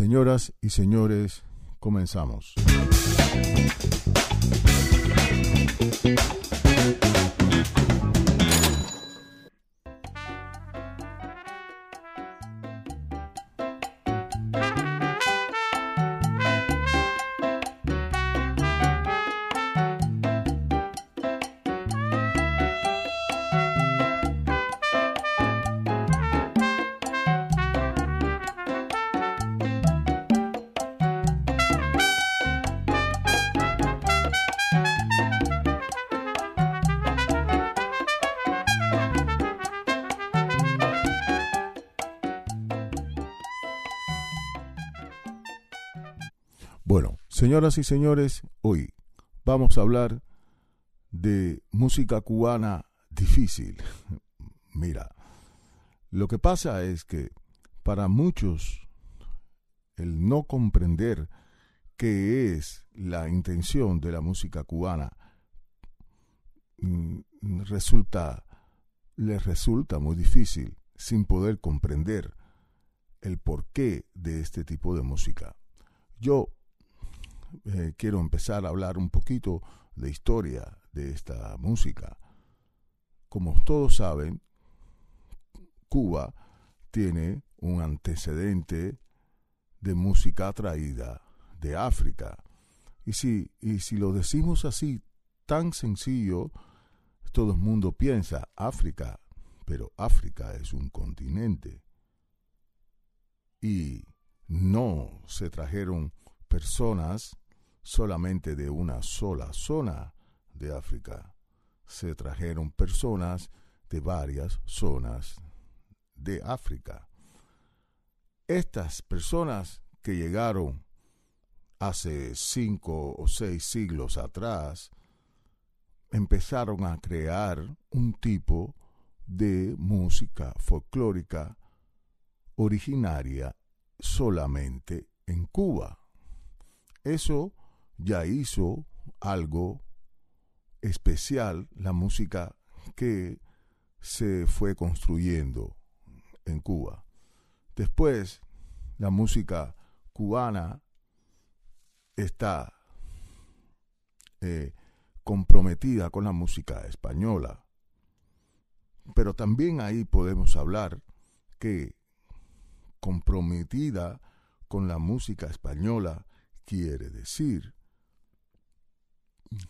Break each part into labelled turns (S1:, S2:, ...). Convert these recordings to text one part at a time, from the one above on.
S1: Señoras y señores, comenzamos. Bueno, señoras y señores, hoy vamos a hablar de música cubana difícil. Mira, lo que pasa es que para muchos el no comprender qué es la intención de la música cubana mm, resulta les resulta muy difícil sin poder comprender el porqué de este tipo de música. Yo eh, quiero empezar a hablar un poquito de historia de esta música. Como todos saben, Cuba tiene un antecedente de música traída de África. Y si, y si lo decimos así, tan sencillo, todo el mundo piensa África, pero África es un continente. Y no se trajeron personas solamente de una sola zona de África. Se trajeron personas de varias zonas de África. Estas personas que llegaron hace cinco o seis siglos atrás empezaron a crear un tipo de música folclórica originaria solamente en Cuba. Eso ya hizo algo especial la música que se fue construyendo en Cuba. Después, la música cubana está eh, comprometida con la música española. Pero también ahí podemos hablar que comprometida con la música española quiere decir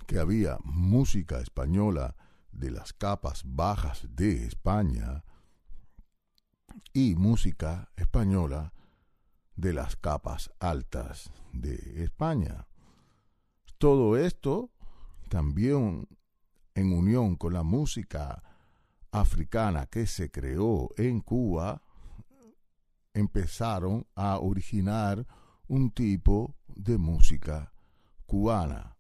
S1: que había música española de las capas bajas de España y música española de las capas altas de España. Todo esto también en unión con la música africana que se creó en Cuba, empezaron a originar un tipo de música cubana.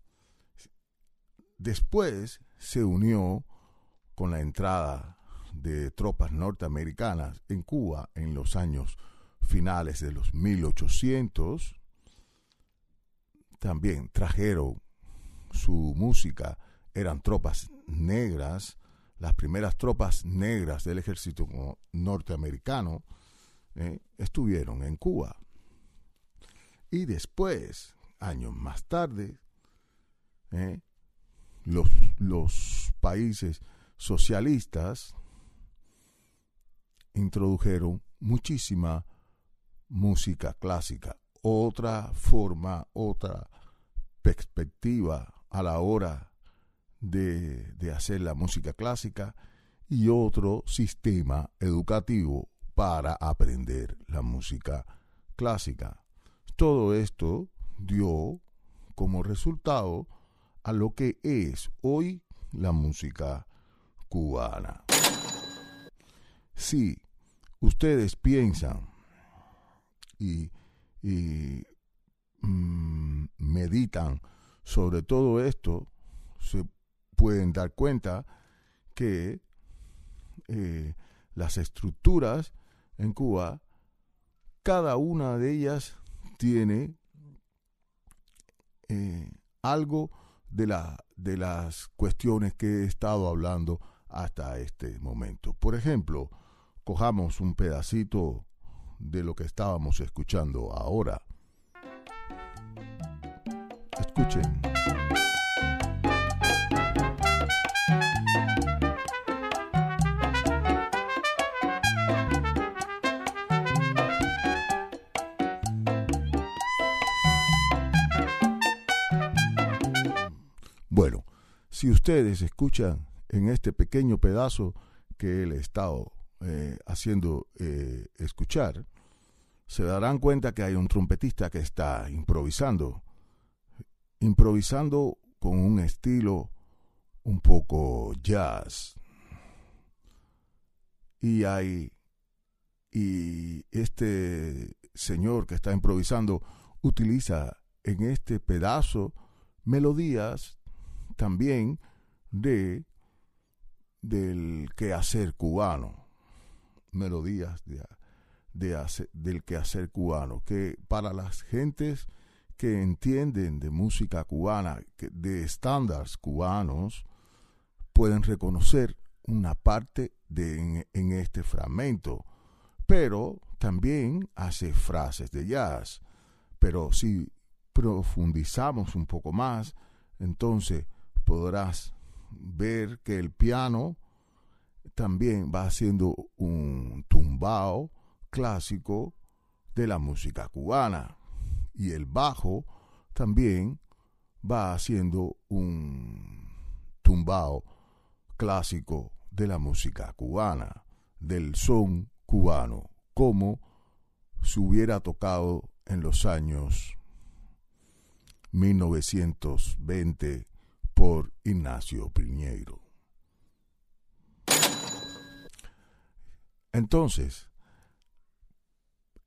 S1: Después se unió con la entrada de tropas norteamericanas en Cuba en los años finales de los 1800. También trajeron su música, eran tropas negras, las primeras tropas negras del ejército norteamericano eh, estuvieron en Cuba. Y después, años más tarde, eh, los, los países socialistas introdujeron muchísima música clásica, otra forma, otra perspectiva a la hora de, de, hacer la música clásica y otro sistema educativo para aprender la música clásica. Todo esto dio como resultado a lo que es hoy la música cubana. Si ustedes piensan y, mm, meditan sobre todo esto, se pueden dar cuenta que eh, las estructuras en Cuba, cada una de ellas tiene eh, algo de, la, de las cuestiones que he estado hablando hasta este momento. Por ejemplo, cojamos un pedacito de lo que estábamos escuchando ahora. Escuchen. Si ustedes escuchan en este pequeño pedazo que he estado eh, haciendo eh, escuchar, se darán cuenta que hay un trompetista que está improvisando, improvisando con un estilo un poco jazz. Y hay y este señor que está improvisando utiliza en este pedazo melodías también de del quehacer cubano, melodías de, de del quehacer cubano, que para las gentes que entienden de música cubana, de estándares cubanos, pueden reconocer una parte de en este fragmento, pero también hace frases de jazz. Pero si profundizamos un poco más, entonces podrás ver que el piano también va haciendo un tumbao clásico de la música cubana. Y el bajo también va haciendo un tumbao clásico de la música cubana, del son cubano, como se hubiera tocado en los años 1920 por Ignacio Piñeiro. Entonces,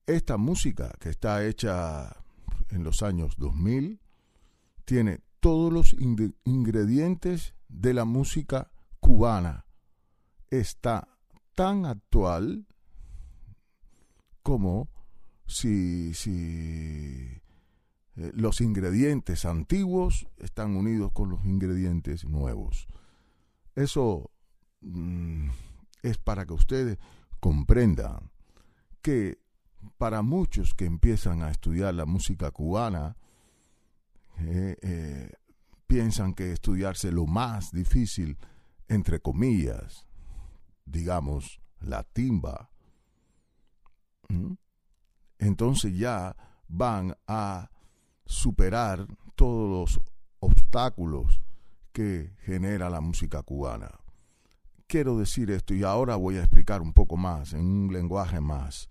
S1: esta música que está hecha en los años 2000 tiene todos los ingredientes de la música cubana. Está tan actual como si, si eh, los ingredientes antiguos están unidos con los ingredientes nuevos. Eso mm, es para que ustedes comprendan que para muchos que empiezan a estudiar la música cubana, eh, eh, piensan que estudiarse lo más difícil, entre comillas, digamos, la timba, entonces ya van a superar todos los obstáculos que genera la música cubana. Quiero decir esto y ahora voy a explicar un poco más, en un lenguaje más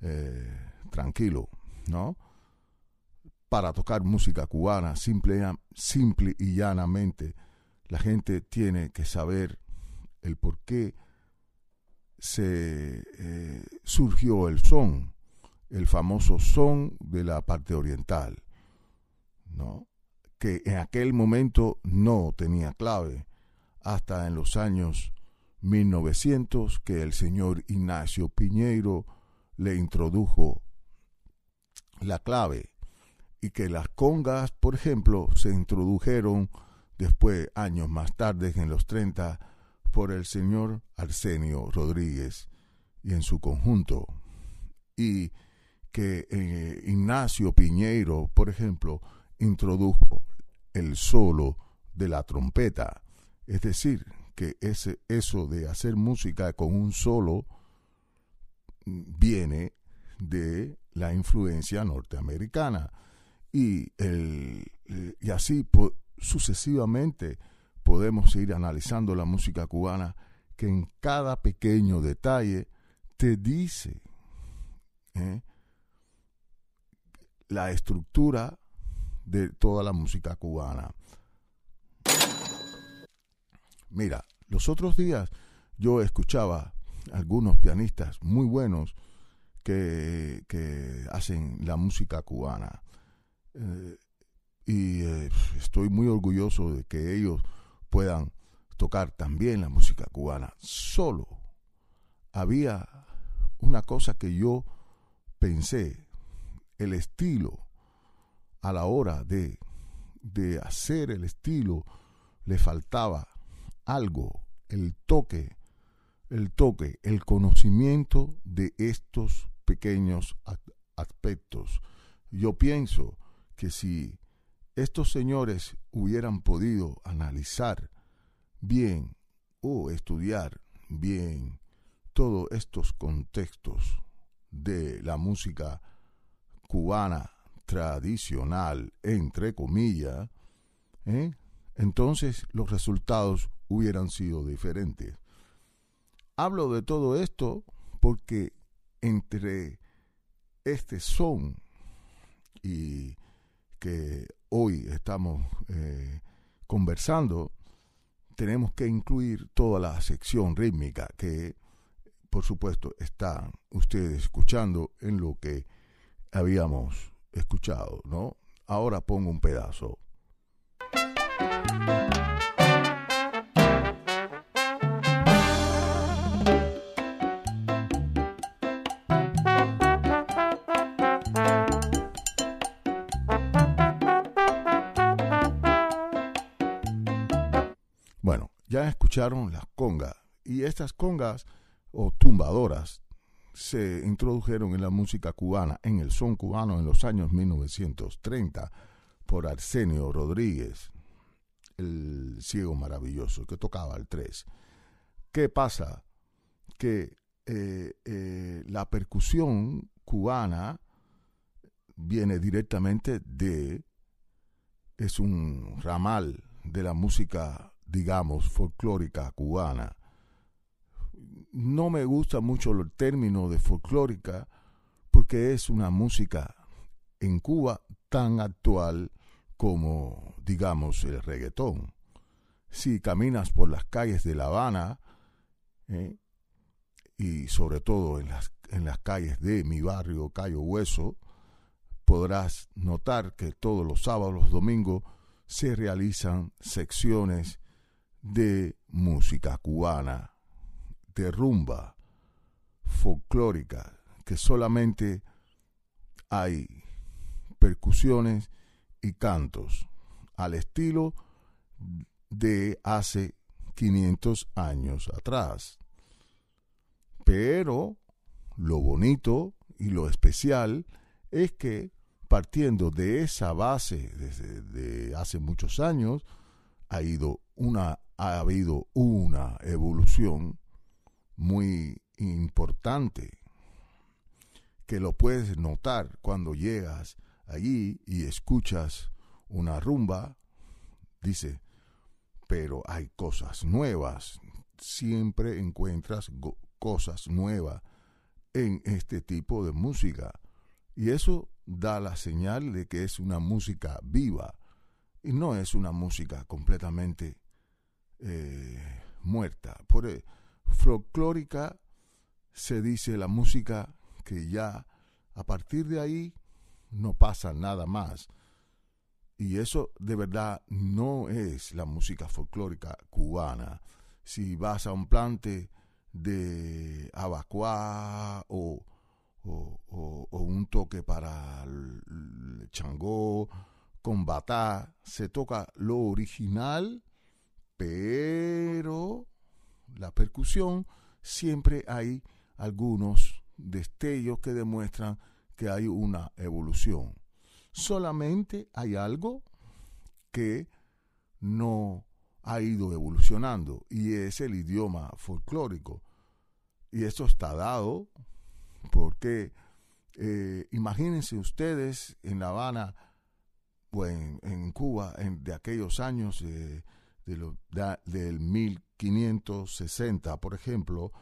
S1: eh, tranquilo, ¿no? Para tocar música cubana, simple, simple y llanamente, la gente tiene que saber el por qué se eh, surgió el son, el famoso son de la parte oriental. Que en aquel momento no tenía clave, hasta en los años 1900 que el señor Ignacio Piñeiro le introdujo la clave y que las congas, por ejemplo, se introdujeron después, años más tarde, en los 30, por el señor Arsenio Rodríguez y en su conjunto. Y que eh, Ignacio Piñeiro, por ejemplo, introdujo el solo de la trompeta. Es decir, que ese, eso de hacer música con un solo viene de la influencia norteamericana. Y, el, y así sucesivamente podemos ir analizando la música cubana que en cada pequeño detalle te dice ¿eh? la estructura de toda la música cubana. Mira, los otros días yo escuchaba algunos pianistas muy buenos que, hacen la música cubana. Eh, y eh, estoy muy orgulloso de que ellos puedan tocar también la música cubana. Solo había una cosa que yo pensé, el estilo a la hora de, de hacer el estilo le faltaba algo, el toque, el toque, el conocimiento de estos pequeños aspectos. Yo pienso que si estos señores hubieran podido analizar bien o estudiar bien todos estos contextos de la música cubana tradicional, entre comillas, ¿eh? entonces los resultados hubieran sido diferentes. Hablo de todo esto porque entre este son y que hoy estamos eh, conversando, tenemos que incluir toda la sección rítmica que, por supuesto, están ustedes escuchando en lo que habíamos escuchado, ¿no? Ahora pongo un pedazo. Bueno, ya escucharon las congas y estas congas o tumbadoras se introdujeron en la música cubana, en el son cubano en los años 1930 por Arsenio Rodríguez, el ciego maravilloso que tocaba el 3. ¿Qué pasa? Que eh, eh, la percusión cubana viene directamente de, es un ramal de la música, digamos, folclórica cubana no me gusta mucho el término de folclórica porque es una música en Cuba tan actual como, digamos, el reggaetón. Si caminas por las calles de La Habana, ¿eh? y sobre todo en las, en las calles de mi barrio, Cayo Hueso, podrás notar que todos los sábados, los domingos, se realizan secciones de música cubana de rumba folclórica, que solamente hay percusiones y cantos al estilo de hace 500 años atrás. Pero lo bonito y lo especial es que partiendo de esa base desde hace muchos años ha ido una ha habido una evolución muy importante que lo puedes notar cuando llegas allí y escuchas una rumba, dice, pero hay cosas nuevas, siempre encuentras cosas nuevas en este tipo de música. Y eso da la señal de que es una música viva y no es una música completamente eh, muerta. Por, e, folclórica se dice la música que ya a partir de ahí no pasa nada más. Y eso de verdad no es la música folclórica cubana. Si vas a un plante de abacuá o, o, un toque para el changó con se toca lo original, pero la percusión, siempre hay algunos destellos que demuestran que hay una evolución. Solamente hay algo que no ha ido evolucionando y es el idioma folclórico. Y esto está dado porque eh, imagínense ustedes en La Habana o en, Cuba de aquellos años de, del mil 560, por ejemplo,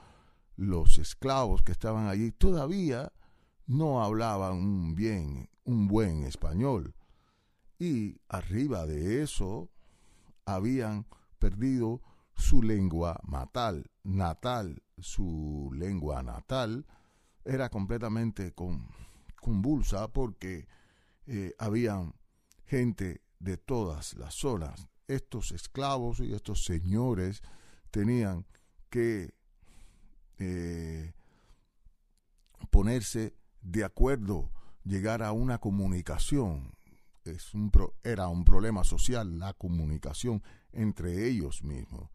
S1: los esclavos que estaban allí todavía no hablaban un bien, un buen español. Y arriba de eso habían perdido su lengua natal, natal, su lengua natal era completamente convulsa porque eh, habían gente de todas las zonas. Estos esclavos y estos señores tenían que eh, ponerse de acuerdo, llegar a una comunicación. Era un problema social la comunicación entre ellos mismos.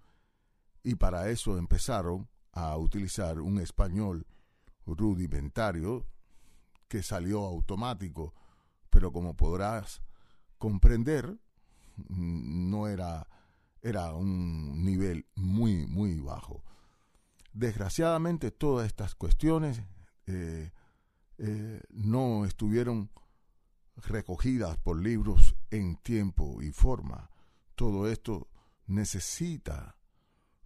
S1: Y para eso empezaron a utilizar un español rudimentario, que salió automático, pero como podrás comprender, no era, era un nivel muy, muy bajo. Desgraciadamente todas estas cuestiones eh, eh, no estuvieron recogidas por libros en tiempo y forma. Todo esto necesita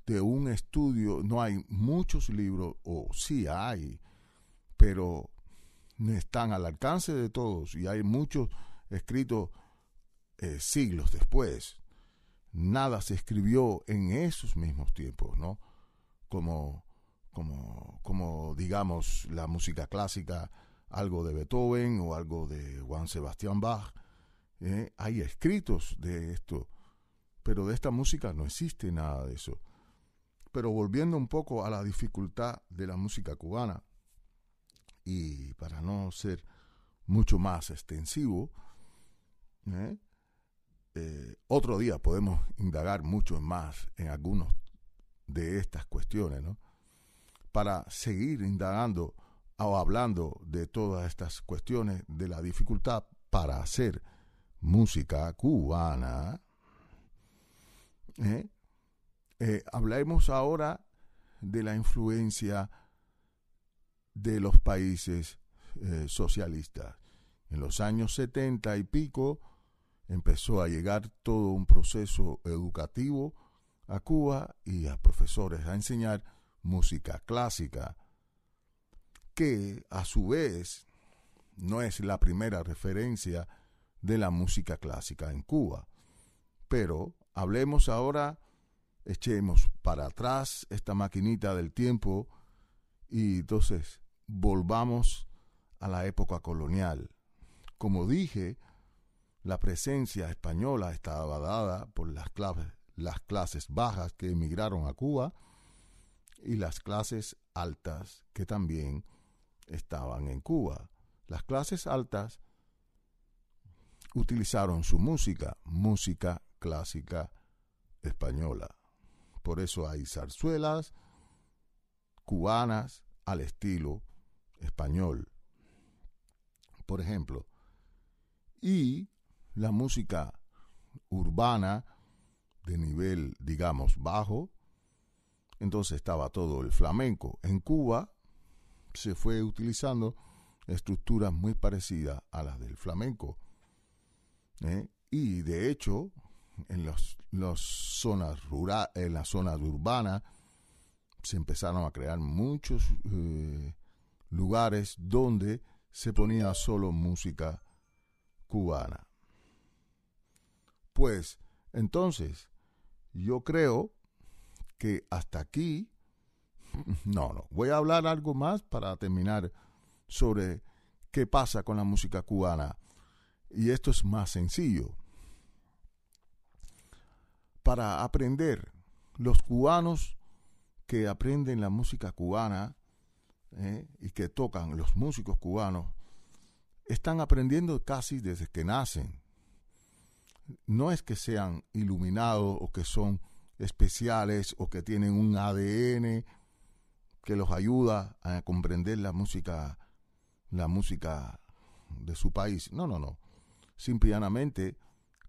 S1: de un estudio. No hay muchos libros, o sí hay, pero están al alcance de todos y hay muchos escritos eh, siglos después. Nada se escribió en esos mismos tiempos, ¿no? Como, como, como digamos la música clásica, algo de Beethoven o algo de Juan Sebastián Bach. ¿eh? Hay escritos de esto, pero de esta música no existe nada de eso. Pero volviendo un poco a la dificultad de la música cubana, y para no ser mucho más extensivo, ¿eh? Eh, otro día podemos indagar mucho más en algunos de estas cuestiones, ¿no? Para seguir indagando o hablando de todas estas cuestiones de la dificultad para hacer música cubana, ¿eh? hablemos ahora de la influencia de los países eh, socialistas. En los años 70 y pico empezó a llegar todo un proceso educativo a Cuba y a profesores a enseñar música clásica, que a su vez no es la primera referencia de la música clásica en Cuba. Pero hablemos ahora, echemos para atrás esta maquinita del tiempo y entonces volvamos a la época colonial. Como dije, la presencia española estaba dada por las, las clases bajas que emigraron a Cuba y las clases altas que también estaban en Cuba. Las clases altas utilizaron su música, música clásica española. Por eso hay zarzuelas cubanas al estilo español, por ejemplo, y la música urbana de nivel, digamos, bajo, entonces estaba todo el flamenco. En Cuba se fue utilizando estructuras muy parecidas a las del flamenco. ¿eh? Y de hecho, en los, zonas rural, en las zonas urbanas, se empezaron a crear muchos eh, lugares donde se ponía solo música cubana. Pues entonces, yo creo que hasta aquí, no, no, voy a hablar algo más para terminar sobre qué pasa con la música cubana. Y esto es más sencillo. Para aprender, los cubanos que aprenden la música cubana ¿eh? y que tocan los músicos cubanos están aprendiendo casi desde que nacen. No es que sean iluminados o que son especiales o que tienen un ADN que los ayuda a comprender la música la música de su país. No, no, no. Simplemente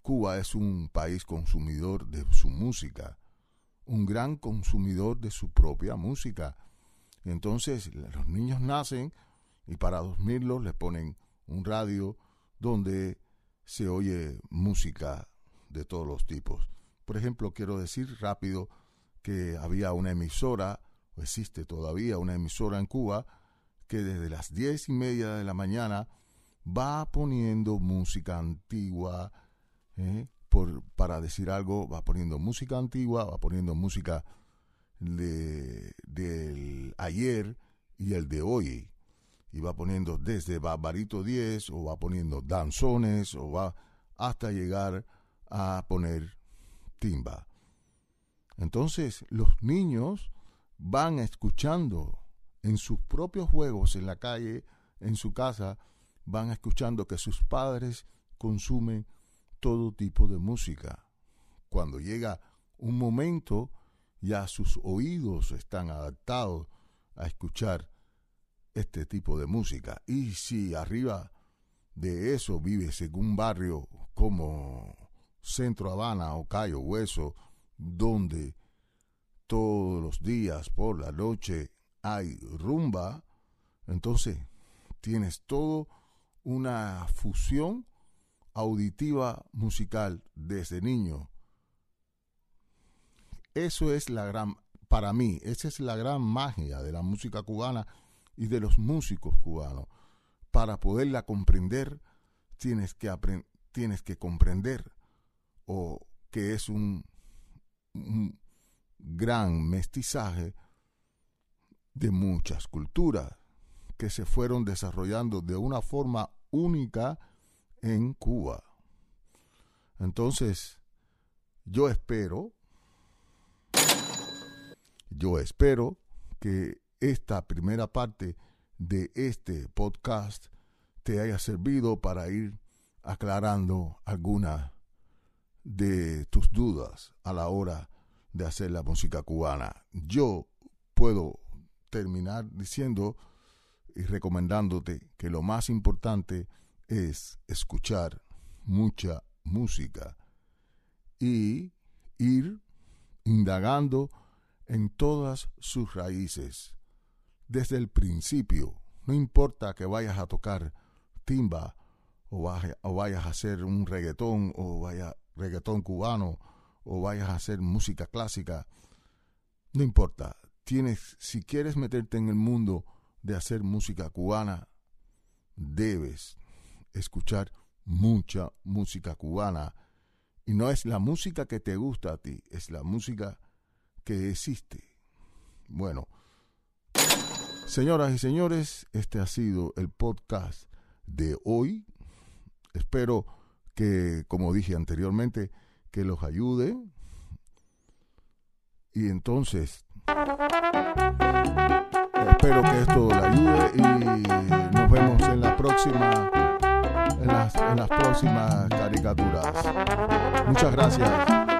S1: Cuba es un país consumidor de su música, un gran consumidor de su propia música entonces los niños nacen y para dormirlos les ponen un radio donde se oye música de todos los tipos. Por ejemplo, quiero decir rápido que había una emisora, o existe todavía una emisora en Cuba, que desde las diez y media de la mañana va poniendo música antigua, ¿eh? Para decir algo, va poniendo música antigua, va poniendo música de, del ayer y el de hoy. Y va poniendo desde Barbarito 10 o va poniendo danzones o va hasta llegar a poner timba. Entonces los niños van escuchando en sus propios juegos en la calle, en su casa, van escuchando que sus padres consumen todo tipo de música. Cuando llega un momento ya sus oídos están adaptados a escuchar este tipo de música. Y si arriba de eso vives en un barrio como Centro Habana o Cayo Hueso, donde todos los días por la noche hay rumba, entonces tienes todo una fusión auditiva musical desde niño. Eso es la gran, para mí, esa es la gran magia de la música cubana y de los músicos cubanos. Para poderla comprender, tienes que, tienes que comprender o que es un, un gran mestizaje de muchas culturas que se fueron desarrollando de una forma única en Cuba. Entonces, yo espero, yo espero que esta primera parte de este podcast te haya servido para ir aclarando alguna de tus dudas a la hora de hacer la música cubana. Yo puedo terminar diciendo y recomendándote que lo más importante es escuchar mucha música y ir indagando en todas sus raíces. Desde el principio, no importa que vayas a tocar timba o, vayas a hacer un reggaetón o vaya reggaetón cubano o vayas a hacer música clásica, no importa. Tienes, si quieres meterte en el mundo de hacer música cubana, debes escuchar mucha música cubana. Y no es la música que te gusta a ti, es la música que existe. Bueno, señoras y señores, este ha sido el podcast de hoy. Espero que, como dije anteriormente, que los ayude. Y entonces, espero que esto le ayude y nos vemos en la próxima las, en las próximas caricaturas. Muchas gracias.